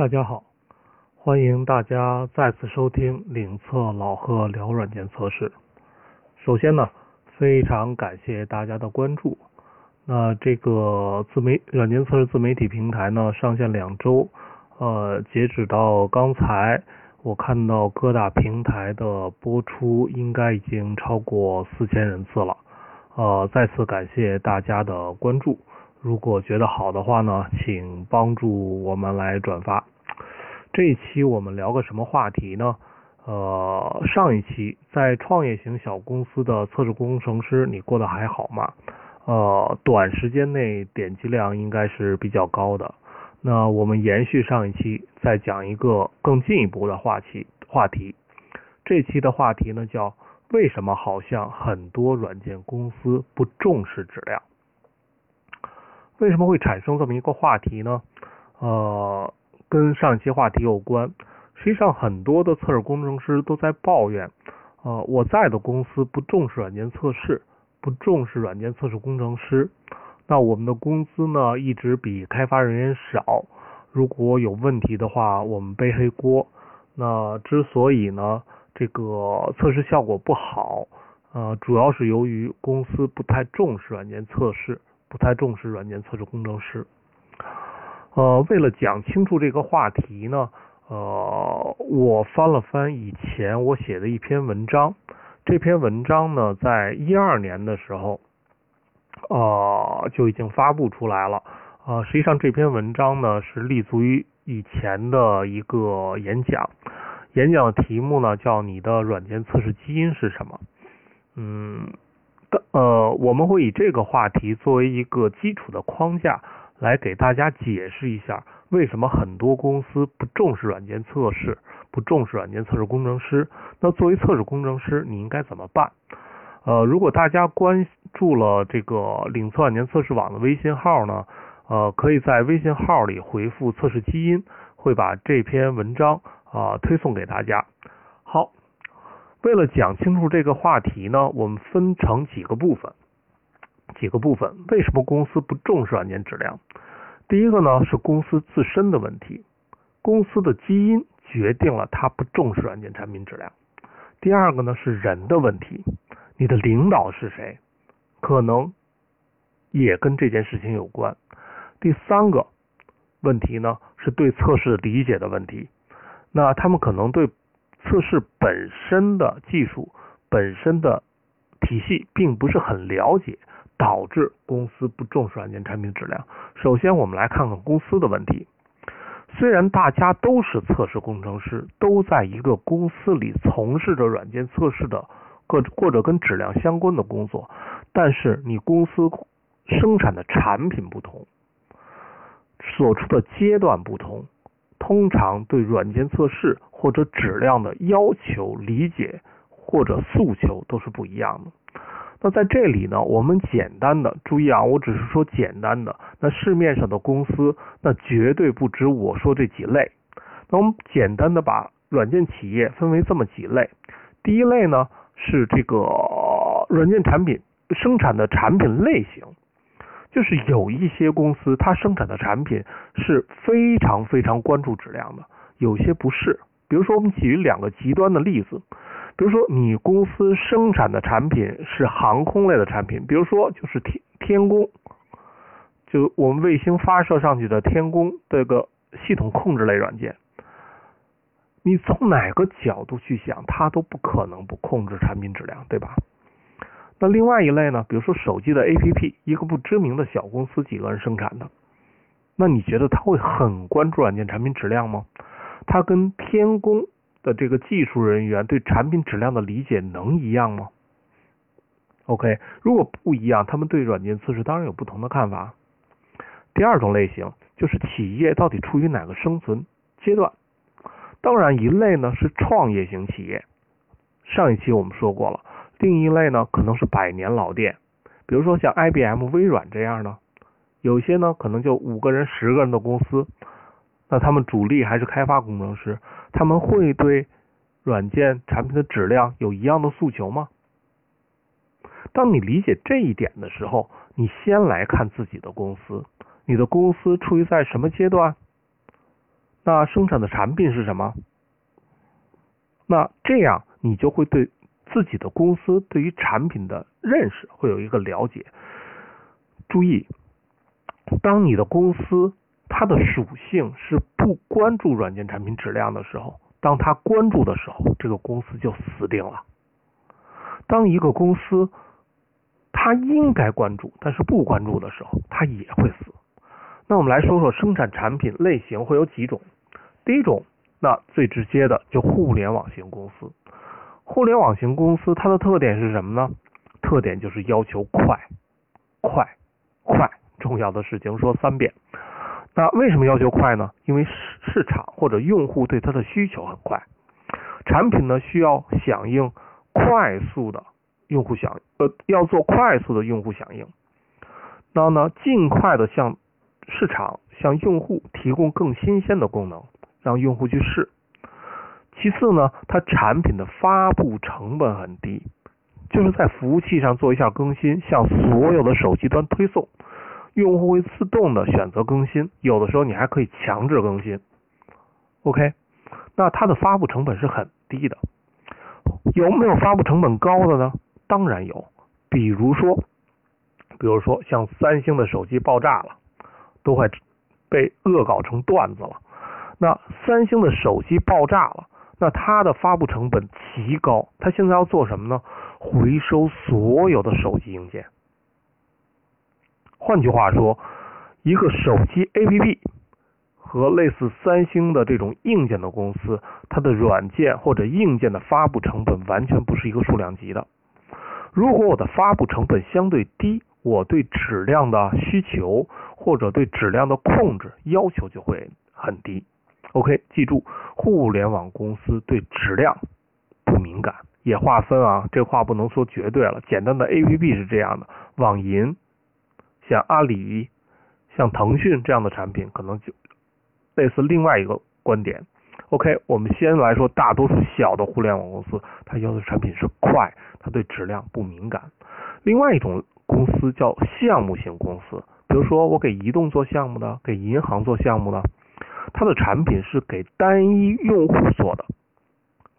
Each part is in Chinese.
大家好，欢迎大家再次收听领测老贺聊软件测试。首先呢，非常感谢大家的关注。那这个自媒软件测试自媒体平台呢，上线两周，呃，截止到刚才，我看到各大平台的播出应该已经超过四千人次了。呃，再次感谢大家的关注。如果觉得好的话呢，请帮助我们来转发。这一期我们聊个什么话题呢？呃，上一期在创业型小公司的测试工程师，你过得还好吗？呃，短时间内点击量应该是比较高的。那我们延续上一期，再讲一个更进一步的话题。话题，这期的话题呢叫为什么好像很多软件公司不重视质量？为什么会产生这么一个话题呢？呃，跟上一期话题有关。实际上，很多的测试工程师都在抱怨，呃，我在的公司不重视软件测试，不重视软件测试工程师。那我们的工资呢，一直比开发人员少。如果有问题的话，我们背黑锅。那之所以呢，这个测试效果不好，呃，主要是由于公司不太重视软件测试。不太重视软件测试工程师。呃，为了讲清楚这个话题呢，呃，我翻了翻以前我写的一篇文章。这篇文章呢，在一二年的时候，呃，就已经发布出来了。呃，实际上这篇文章呢，是立足于以前的一个演讲。演讲的题目呢，叫“你的软件测试基因是什么”。嗯。呃，我们会以这个话题作为一个基础的框架，来给大家解释一下为什么很多公司不重视软件测试，不重视软件测试工程师。那作为测试工程师，你应该怎么办？呃，如果大家关注了这个领测软件测试网的微信号呢，呃，可以在微信号里回复“测试基因”，会把这篇文章啊推送给大家。为了讲清楚这个话题呢，我们分成几个部分。几个部分，为什么公司不重视软件质量？第一个呢是公司自身的问题，公司的基因决定了它不重视软件产品质量。第二个呢是人的问题，你的领导是谁，可能也跟这件事情有关。第三个问题呢是对测试理解的问题，那他们可能对。测试本身的技术本身的体系并不是很了解，导致公司不重视软件产品质量。首先，我们来看看公司的问题。虽然大家都是测试工程师，都在一个公司里从事着软件测试的各或者跟质量相关的工作，但是你公司生产的产品不同，所处的阶段不同。通常对软件测试或者质量的要求、理解或者诉求都是不一样的。那在这里呢，我们简单的注意啊，我只是说简单的。那市面上的公司，那绝对不止我说这几类。那我们简单的把软件企业分为这么几类。第一类呢是这个软件产品生产的产品类型。就是有一些公司，它生产的产品是非常非常关注质量的，有些不是。比如说，我们举两个极端的例子，比如说你公司生产的产品是航空类的产品，比如说就是天天宫，就我们卫星发射上去的天宫这个系统控制类软件，你从哪个角度去想，它都不可能不控制产品质量，对吧？那另外一类呢？比如说手机的 APP，一个不知名的小公司几个人生产的，那你觉得他会很关注软件产品质量吗？他跟天工的这个技术人员对产品质量的理解能一样吗？OK，如果不一样，他们对软件测试当然有不同的看法。第二种类型就是企业到底处于哪个生存阶段？当然，一类呢是创业型企业，上一期我们说过了。另一类呢，可能是百年老店，比如说像 IBM、微软这样的，有些呢可能就五个人、十个人的公司，那他们主力还是开发工程师，他们会对软件产品的质量有一样的诉求吗？当你理解这一点的时候，你先来看自己的公司，你的公司处于在什么阶段？那生产的产品是什么？那这样你就会对自己的公司对于产品的认识会有一个了解。注意，当你的公司它的属性是不关注软件产品质量的时候，当它关注的时候，这个公司就死定了。当一个公司它应该关注，但是不关注的时候，它也会死。那我们来说说生产产品类型会有几种。第一种，那最直接的就互联网型公司。互联网型公司它的特点是什么呢？特点就是要求快，快，快。重要的事情说三遍。那为什么要求快呢？因为市市场或者用户对它的需求很快，产品呢需要响应快速的用户响呃要做快速的用户响应，那呢尽快的向市场向用户提供更新鲜的功能。让用户去试。其次呢，它产品的发布成本很低，就是在服务器上做一下更新，向所有的手机端推送，用户会自动的选择更新。有的时候你还可以强制更新。OK，那它的发布成本是很低的。有没有发布成本高的呢？当然有。比如说，比如说像三星的手机爆炸了，都快被恶搞成段子了。那三星的手机爆炸了，那它的发布成本极高，它现在要做什么呢？回收所有的手机硬件。换句话说，一个手机 APP 和类似三星的这种硬件的公司，它的软件或者硬件的发布成本完全不是一个数量级的。如果我的发布成本相对低，我对质量的需求或者对质量的控制要求就会很低。OK，记住，互联网公司对质量不敏感，也划分啊，这话不能说绝对了。简单的 APP 是这样的，网银，像阿里、像腾讯这样的产品，可能就类似另外一个观点。OK，我们先来说大多数小的互联网公司，它要求产品是快，它对质量不敏感。另外一种公司叫项目型公司，比如说我给移动做项目的，给银行做项目的。它的产品是给单一用户做的，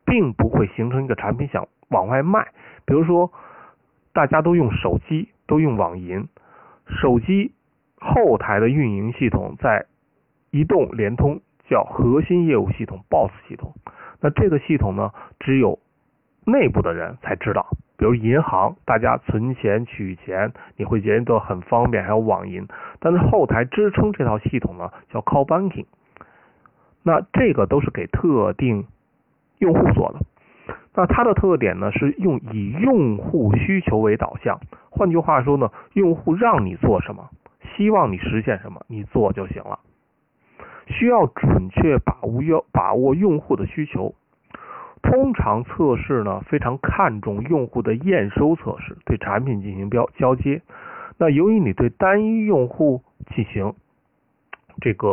并不会形成一个产品想往外卖。比如说，大家都用手机，都用网银，手机后台的运营系统在移动、联通叫核心业务系统 BOSS 系统。那这个系统呢，只有内部的人才知道。比如银行，大家存钱、取钱，你会觉得很方便，还有网银。但是后台支撑这套系统呢，叫 Call Banking。那这个都是给特定用户做的，那它的特点呢是用以用户需求为导向，换句话说呢，用户让你做什么，希望你实现什么，你做就行了。需要准确把握要把握用户的需求，通常测试呢非常看重用户的验收测试，对产品进行标交接。那由于你对单一用户进行这个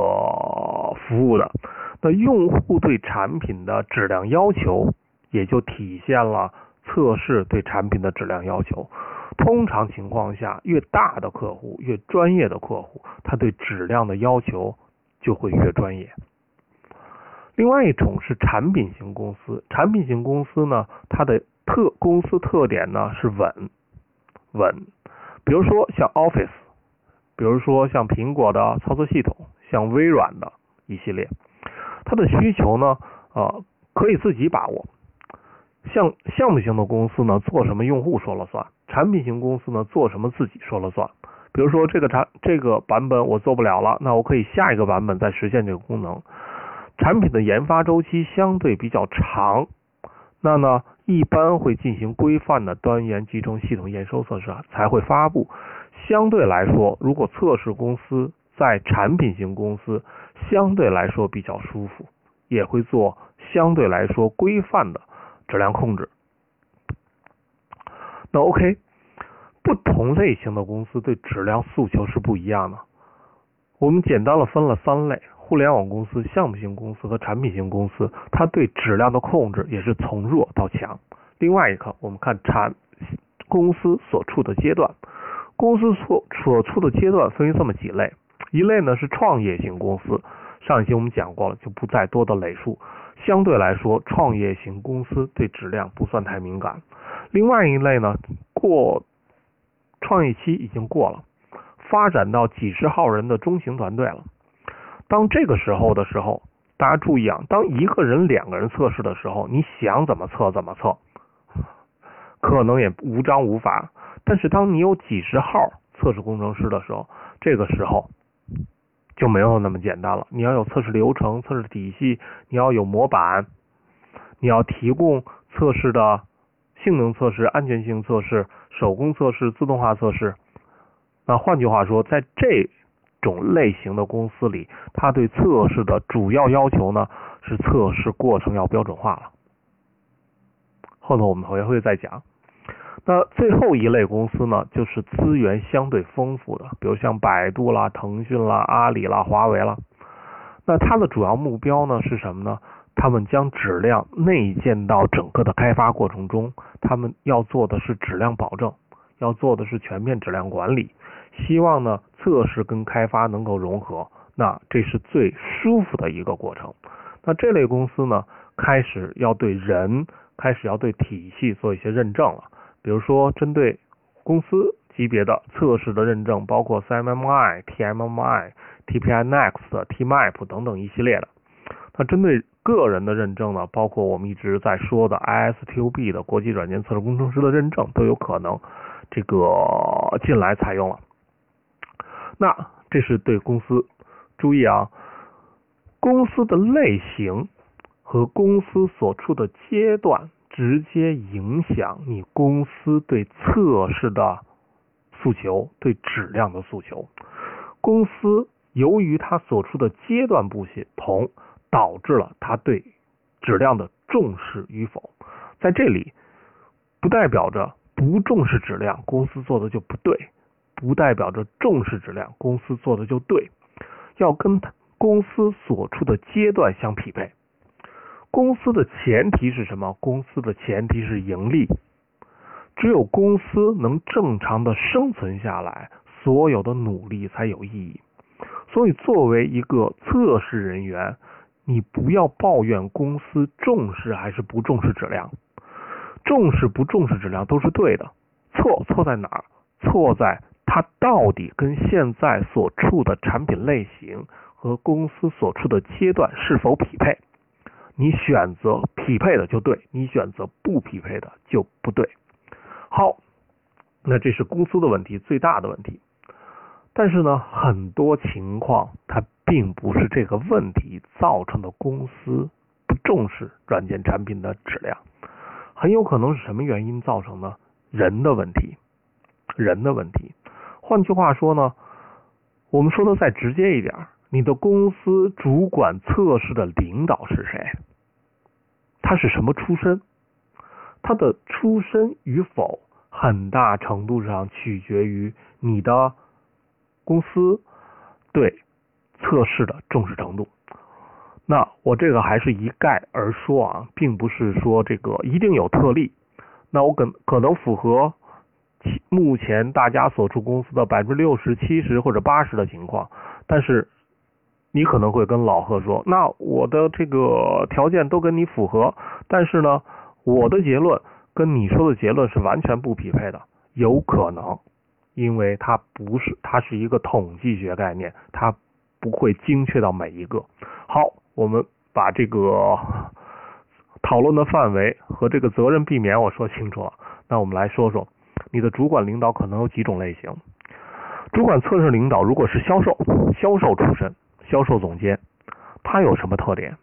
服务的。那用户对产品的质量要求，也就体现了测试对产品的质量要求。通常情况下，越大的客户、越专业的客户，他对质量的要求就会越专业。另外一种是产品型公司，产品型公司呢，它的特公司特点呢是稳稳。比如说像 Office，比如说像苹果的操作系统，像微软的一系列。它的需求呢，呃，可以自己把握。像项目型的公司呢，做什么用户说了算；产品型公司呢，做什么自己说了算。比如说这个产这个版本我做不了了，那我可以下一个版本再实现这个功能。产品的研发周期相对比较长，那呢，一般会进行规范的端源集成系统验收测试才会发布。相对来说，如果测试公司在产品型公司。相对来说比较舒服，也会做相对来说规范的质量控制。那 OK，不同类型的公司对质量诉求是不一样的。我们简单的分了三类：互联网公司、项目型公司和产品型公司。它对质量的控制也是从弱到强。另外一个，我们看产公司所处的阶段，公司所所处的阶段分为这么几类。一类呢是创业型公司，上一期我们讲过了，就不再多的累述。相对来说，创业型公司对质量不算太敏感。另外一类呢，过创业期已经过了，发展到几十号人的中型团队了。当这个时候的时候，大家注意啊，当一个人、两个人测试的时候，你想怎么测怎么测，可能也无章无法。但是当你有几十号测试工程师的时候，这个时候就没有那么简单了。你要有测试流程、测试体系，你要有模板，你要提供测试的性能测试、安全性测试、手工测试、自动化测试。那换句话说，在这种类型的公司里，它对测试的主要要求呢是测试过程要标准化了。后头我们还会再讲。那最后一类公司呢，就是资源相对丰富的，比如像百度啦、腾讯啦、阿里啦、华为啦。那它的主要目标呢是什么呢？他们将质量内建到整个的开发过程中，他们要做的是质量保证，要做的是全面质量管理。希望呢，测试跟开发能够融合，那这是最舒服的一个过程。那这类公司呢，开始要对人，开始要对体系做一些认证了。比如说，针对公司级别的测试的认证，包括 CMMI、TMMI、TPI Next、TMAP 等等一系列的。那针对个人的认证呢，包括我们一直在说的 ISTQB 的国际软件测试工程师的认证，都有可能这个进来采用了。那这是对公司，注意啊，公司的类型和公司所处的阶段直接影响你公司对测试的诉求、对质量的诉求。公司由于它所处的阶段不同，导致了它对质量的重视与否。在这里，不代表着不重视质量，公司做的就不对。不代表着重视质量，公司做的就对，要跟公司所处的阶段相匹配。公司的前提是什么？公司的前提是盈利。只有公司能正常的生存下来，所有的努力才有意义。所以，作为一个测试人员，你不要抱怨公司重视还是不重视质量，重视不重视质量都是对的。错错在哪儿？错在。它到底跟现在所处的产品类型和公司所处的阶段是否匹配？你选择匹配的就对，你选择不匹配的就不对。好，那这是公司的问题，最大的问题。但是呢，很多情况它并不是这个问题造成的公司不重视软件产品的质量，很有可能是什么原因造成呢？人的问题，人的问题。换句话说呢，我们说的再直接一点，你的公司主管测试的领导是谁？他是什么出身？他的出身与否，很大程度上取决于你的公司对测试的重视程度。那我这个还是一概而说啊，并不是说这个一定有特例。那我可可能符合。目前大家所处公司的百分之六十七十或者八十的情况，但是你可能会跟老贺说，那我的这个条件都跟你符合，但是呢，我的结论跟你说的结论是完全不匹配的，有可能，因为它不是，它是一个统计学概念，它不会精确到每一个。好，我们把这个讨论的范围和这个责任避免我说清楚了，那我们来说说。你的主管领导可能有几种类型。主管测试领导如果是销售，销售出身，销售总监，他有什么特点？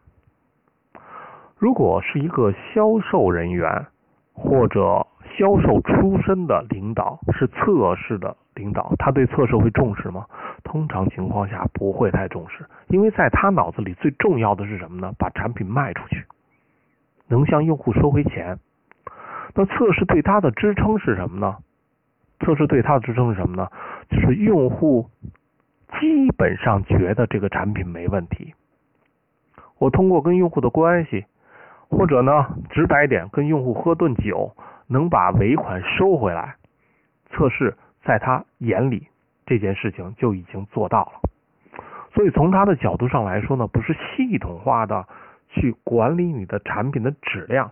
如果是一个销售人员或者销售出身的领导，是测试的领导，他对测试会重视吗？通常情况下不会太重视，因为在他脑子里最重要的是什么呢？把产品卖出去，能向用户收回钱。那测试对他的支撑是什么呢？测试对他的支撑是什么呢？就是用户基本上觉得这个产品没问题。我通过跟用户的关系，或者呢直白点，跟用户喝顿酒，能把尾款收回来。测试在他眼里这件事情就已经做到了。所以从他的角度上来说呢，不是系统化的去管理你的产品的质量，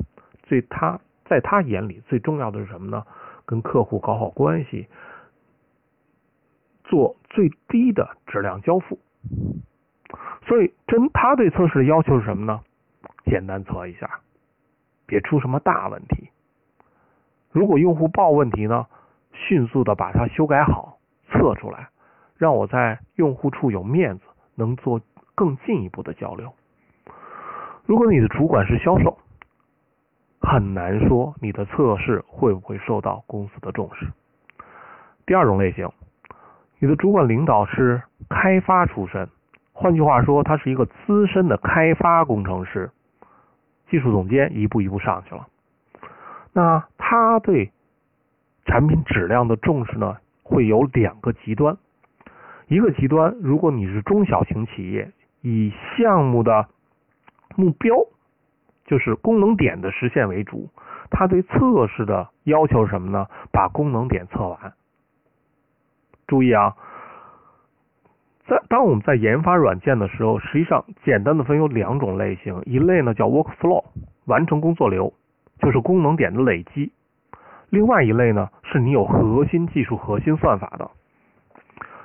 所以他在他眼里最重要的是什么呢？跟客户搞好关系，做最低的质量交付。所以，真他对测试的要求是什么呢？简单测一下，别出什么大问题。如果用户报问题呢，迅速的把它修改好，测出来，让我在用户处有面子，能做更进一步的交流。如果你的主管是销售，很难说你的测试会不会受到公司的重视。第二种类型，你的主管领导是开发出身。换句话说，他是一个资深的开发工程师，技术总监一步一步上去了。那他对产品质量的重视呢，会有两个极端。一个极端，如果你是中小型企业，以项目的目标就是功能点的实现为主，他对测试的要求是什么呢？把功能点测完。注意啊。在当我们在研发软件的时候，实际上简单的分有两种类型，一类呢叫 workflow，完成工作流，就是功能点的累积；另外一类呢是你有核心技术、核心算法的。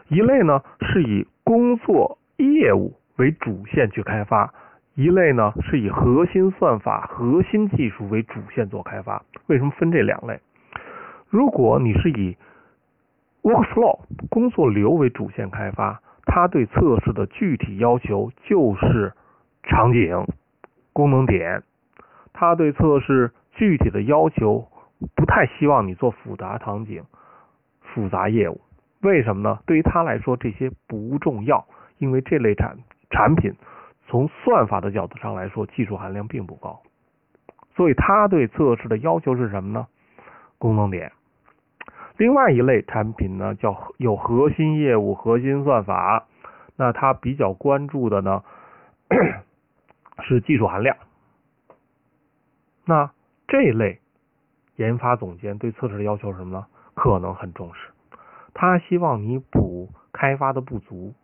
一类呢是以工作业务为主线去开发，一类呢是以核心算法、核心技术为主线做开发。为什么分这两类？如果你是以 workflow 工作流为主线开发，他对测试的具体要求就是场景、功能点。他对测试具体的要求不太希望你做复杂场景、复杂业务。为什么呢？对于他来说，这些不重要，因为这类产产品从算法的角度上来说，技术含量并不高。所以他对测试的要求是什么呢？功能点。另外一类产品呢，叫有核心业务、核心算法，那它比较关注的呢 是技术含量。那这类研发总监对测试的要求是什么呢？可能很重视，他希望你补开发的不足，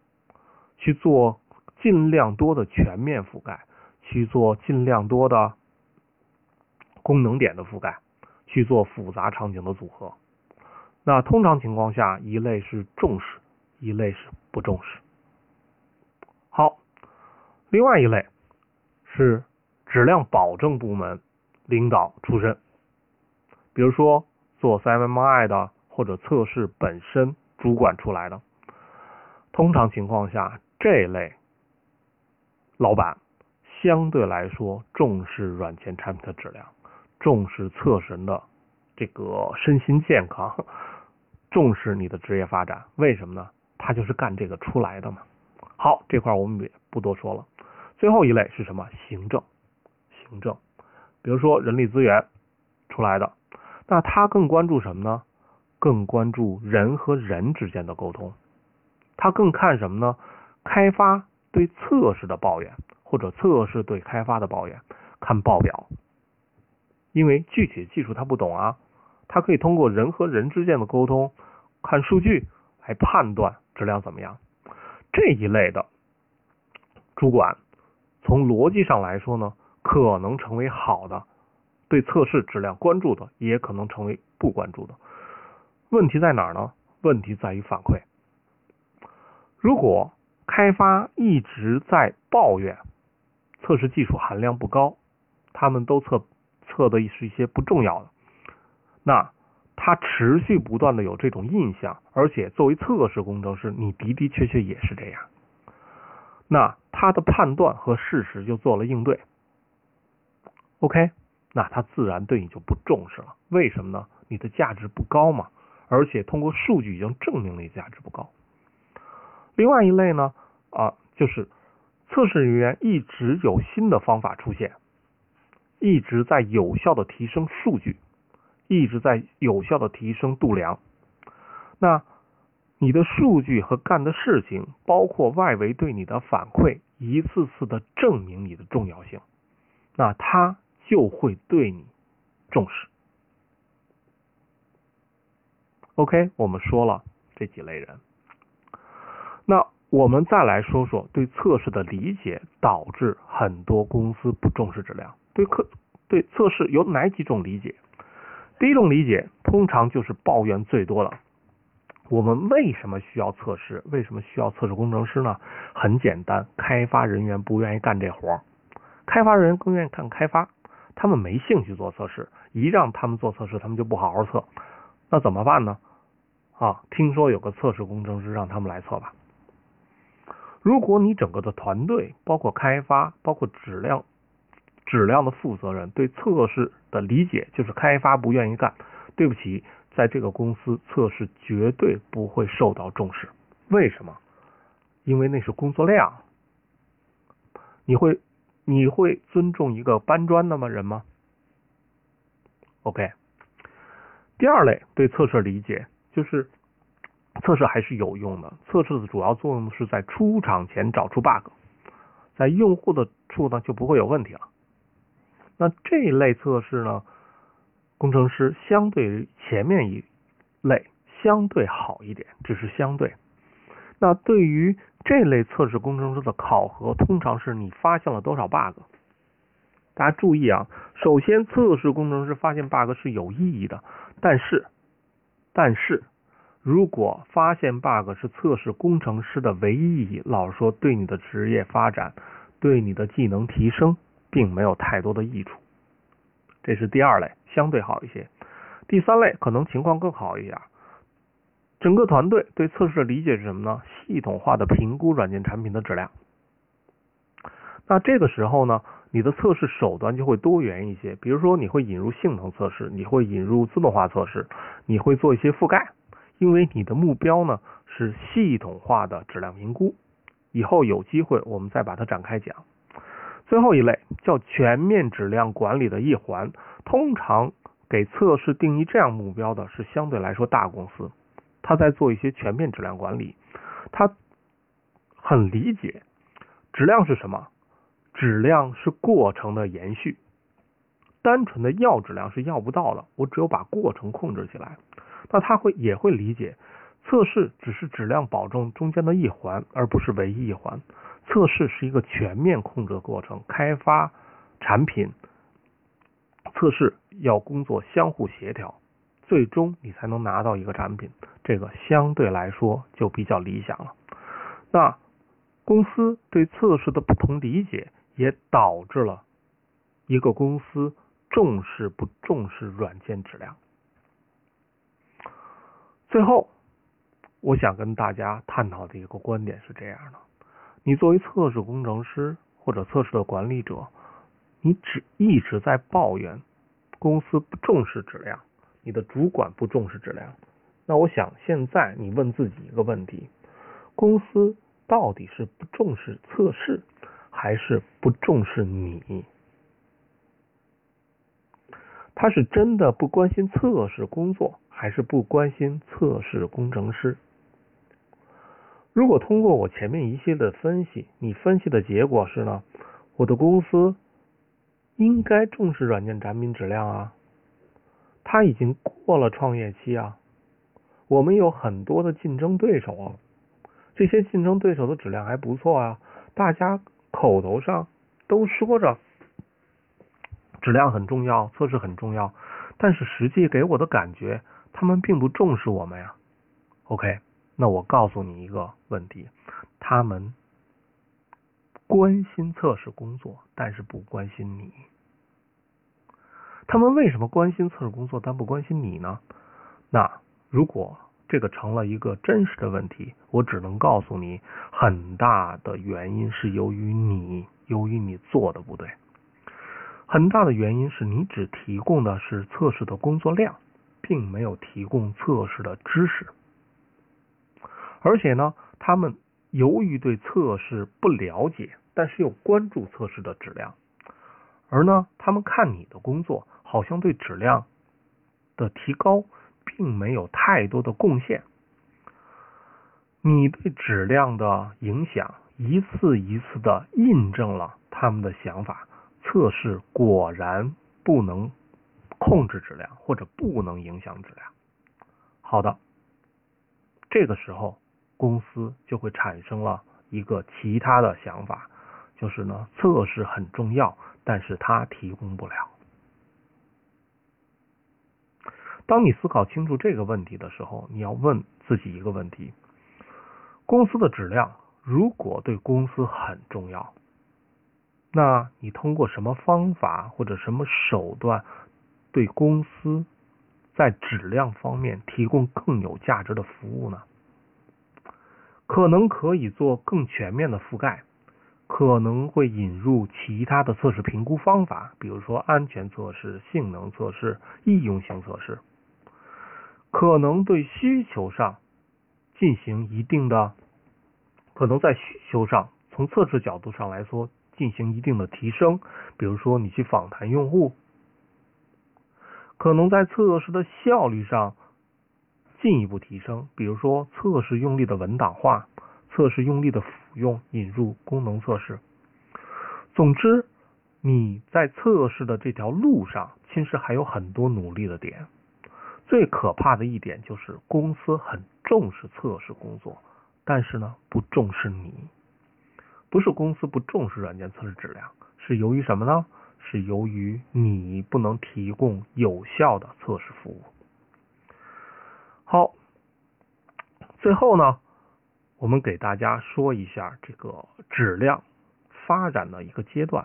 去做尽量多的全面覆盖，去做尽量多的功能点的覆盖，去做复杂场景的组合。那通常情况下，一类是重视，一类是不重视。好，另外一类是质量保证部门领导出身，比如说做 CMMI 的或者测试本身主管出来的。通常情况下，这类老板相对来说重视软件产品的质量，重视测试人的这个身心健康。重视你的职业发展，为什么呢？他就是干这个出来的嘛。好，这块我们也不多说了。最后一类是什么？行政，行政，比如说人力资源出来的，那他更关注什么呢？更关注人和人之间的沟通。他更看什么呢？开发对测试的抱怨，或者测试对开发的抱怨，看报表，因为具体技术他不懂啊。他可以通过人和人之间的沟通，看数据来判断质量怎么样。这一类的主管，从逻辑上来说呢，可能成为好的，对测试质量关注的，也可能成为不关注的。问题在哪儿呢？问题在于反馈。如果开发一直在抱怨测试技术含量不高，他们都测测的是一些不重要的。那他持续不断的有这种印象，而且作为测试工程师，你的的确确也是这样。那他的判断和事实就做了应对，OK，那他自然对你就不重视了。为什么呢？你的价值不高嘛，而且通过数据已经证明了你价值不高。另外一类呢，啊，就是测试人员一直有新的方法出现，一直在有效的提升数据。一直在有效的提升度量，那你的数据和干的事情，包括外围对你的反馈，一次次的证明你的重要性，那他就会对你重视。OK，我们说了这几类人，那我们再来说说对测试的理解导致很多公司不重视质量。对客对测试有哪几种理解？第一种理解通常就是抱怨最多了。我们为什么需要测试？为什么需要测试工程师呢？很简单，开发人员不愿意干这活儿开发人员更愿意干开发，他们没兴趣做测试。一让他们做测试，他们就不好好测。那怎么办呢？啊，听说有个测试工程师，让他们来测吧。如果你整个的团队，包括开发，包括质量、质量的负责人，对测试的理解就是开发不愿意干，对不起，在这个公司测试绝对不会受到重视。为什么？因为那是工作量。你会你会尊重一个搬砖的吗？人吗？OK。第二类对测试理解就是。测试还是有用的，测试的主要作用是在出厂前找出 bug，在用户的处呢就不会有问题了。那这一类测试呢，工程师相对于前面一类相对好一点，只是相对。那对于这类测试工程师的考核，通常是你发现了多少 bug。大家注意啊，首先测试工程师发现 bug 是有意义的，但是，但是。如果发现 bug 是测试工程师的唯一意义，老实说，对你的职业发展、对你的技能提升，并没有太多的益处。这是第二类，相对好一些。第三类可能情况更好一点。整个团队对测试的理解是什么呢？系统化的评估软件产品的质量。那这个时候呢，你的测试手段就会多元一些。比如说，你会引入性能测试，你会引入自动化测试，你会做一些覆盖。因为你的目标呢是系统化的质量评估，以后有机会我们再把它展开讲。最后一类叫全面质量管理的一环，通常给测试定义这样目标的是相对来说大公司，他在做一些全面质量管理，他很理解质量是什么，质量是过程的延续，单纯的要质量是要不到的，我只有把过程控制起来。那他会也会理解，测试只是质量保证中间的一环，而不是唯一一环。测试是一个全面控制的过程，开发产品，测试要工作相互协调，最终你才能拿到一个产品。这个相对来说就比较理想了。那公司对测试的不同理解，也导致了一个公司重视不重视软件质量。最后，我想跟大家探讨的一个观点是这样的：你作为测试工程师或者测试的管理者，你只一直在抱怨公司不重视质量，你的主管不重视质量。那我想现在你问自己一个问题：公司到底是不重视测试，还是不重视你？他是真的不关心测试工作？还是不关心测试工程师。如果通过我前面一系列的分析，你分析的结果是呢？我的公司应该重视软件产品质量啊，它已经过了创业期啊，我们有很多的竞争对手啊，这些竞争对手的质量还不错啊，大家口头上都说着质量很重要，测试很重要，但是实际给我的感觉。他们并不重视我们呀。OK，那我告诉你一个问题：他们关心测试工作，但是不关心你。他们为什么关心测试工作，但不关心你呢？那如果这个成了一个真实的问题，我只能告诉你，很大的原因是由于你，由于你做的不对。很大的原因是你只提供的是测试的工作量。并没有提供测试的知识，而且呢，他们由于对测试不了解，但是又关注测试的质量，而呢，他们看你的工作好像对质量的提高并没有太多的贡献。你对质量的影响一次一次的印证了他们的想法，测试果然不能。控制质量或者不能影响质量。好的，这个时候公司就会产生了一个其他的想法，就是呢，测试很重要，但是它提供不了。当你思考清楚这个问题的时候，你要问自己一个问题：公司的质量如果对公司很重要，那你通过什么方法或者什么手段对公司在质量方面提供更有价值的服务呢？可能可以做更全面的覆盖，可能会引入其他的测试评估方法，比如说安全测试、性能测试、易用性测试。可能对需求上进行一定的，可能在需求上从测试角度上来说进行一定的提升，比如说你去访谈用户，可能在测试的效率上进一步提升，比如说测试用力的文档化，测试用力的辅用，引入功能测试。总之，你在测试的这条路上，其实还有很多努力的点。最可怕的一点就是公司很重视测试工作，但是呢不重视你。不是公司不重视软件测试质量，是由于什么呢？是由于你不能提供有效的测试服务。好，最后呢，我们给大家说一下这个质量发展的一个阶段，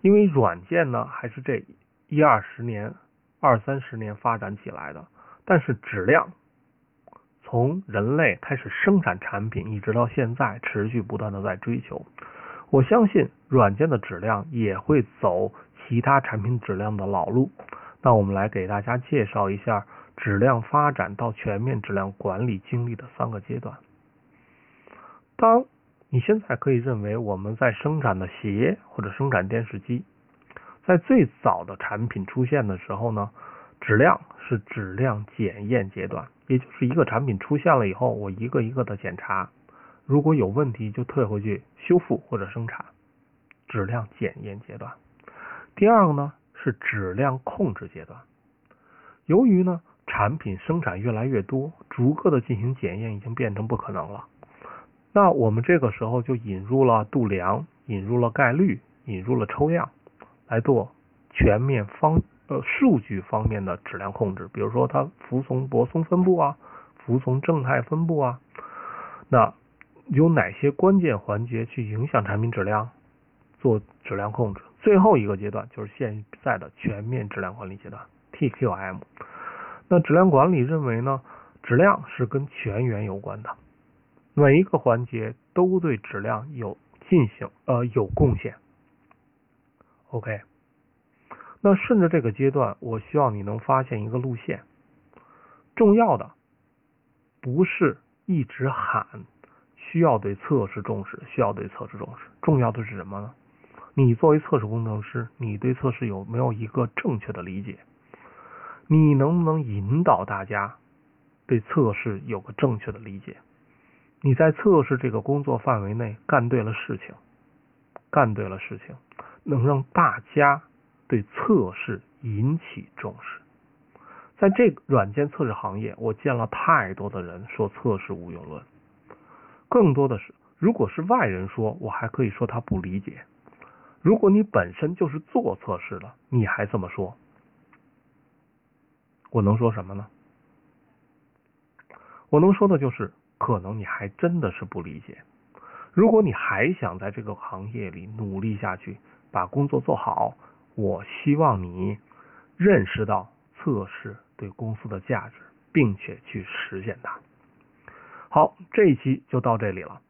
因为软件呢还是这一二十年。二三十年发展起来的，但是质量从人类开始生产产品，一直到现在持续不断的在追求。我相信软件的质量也会走其他产品质量的老路。那我们来给大家介绍一下质量发展到全面质量管理经历的三个阶段。当你现在可以认为我们在生产的鞋或者生产电视机。在最早的产品出现的时候呢，质量是质量检验阶段，也就是一个产品出现了以后，我一个一个的检查，如果有问题就退回去修复或者生产，质量检验阶段。第二个呢是质量控制阶段，由于呢产品生产越来越多，逐个的进行检验已经变成不可能了，那我们这个时候就引入了度量，引入了概率，引入了抽样。来做全面方呃数据方面的质量控制，比如说它服从泊松分布啊，服从正态分布啊，那有哪些关键环节去影响产品质量？做质量控制。最后一个阶段就是现在的全面质量管理阶段 （TQM）。那质量管理认为呢，质量是跟全员有关的，每一个环节都对质量有进行呃有贡献。OK，那顺着这个阶段，我希望你能发现一个路线。重要的不是一直喊需要对测试重视，需要对测试重视。重要的是什么呢？你作为测试工程师，你对测试有没有一个正确的理解？你能不能引导大家对测试有个正确的理解？你在测试这个工作范围内干对了事情，干对了事情。能让大家对测试引起重视。在这个软件测试行业，我见了太多的人说测试无用论。更多的是，如果是外人说，我还可以说他不理解。如果你本身就是做测试的，你还这么说，我能说什么呢？我能说的就是，可能你还真的是不理解。如果你还想在这个行业里努力下去，把工作做好，我希望你认识到测试对公司的价值，并且去实现它。好，这一期就到这里了。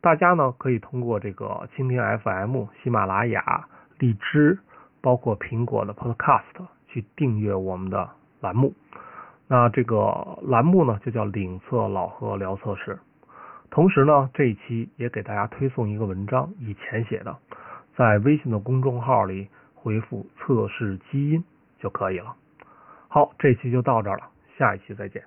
大家呢可以通过这个蜻蜓 FM、喜马拉雅、荔枝，包括苹果的 Podcast 去订阅我们的栏目。那这个栏目呢就叫“领测老何聊测试”。同时呢，这一期也给大家推送一个文章，以前写的，在微信的公众号里回复“测试基因”就可以了。好，这期就到这儿了，下一期再见。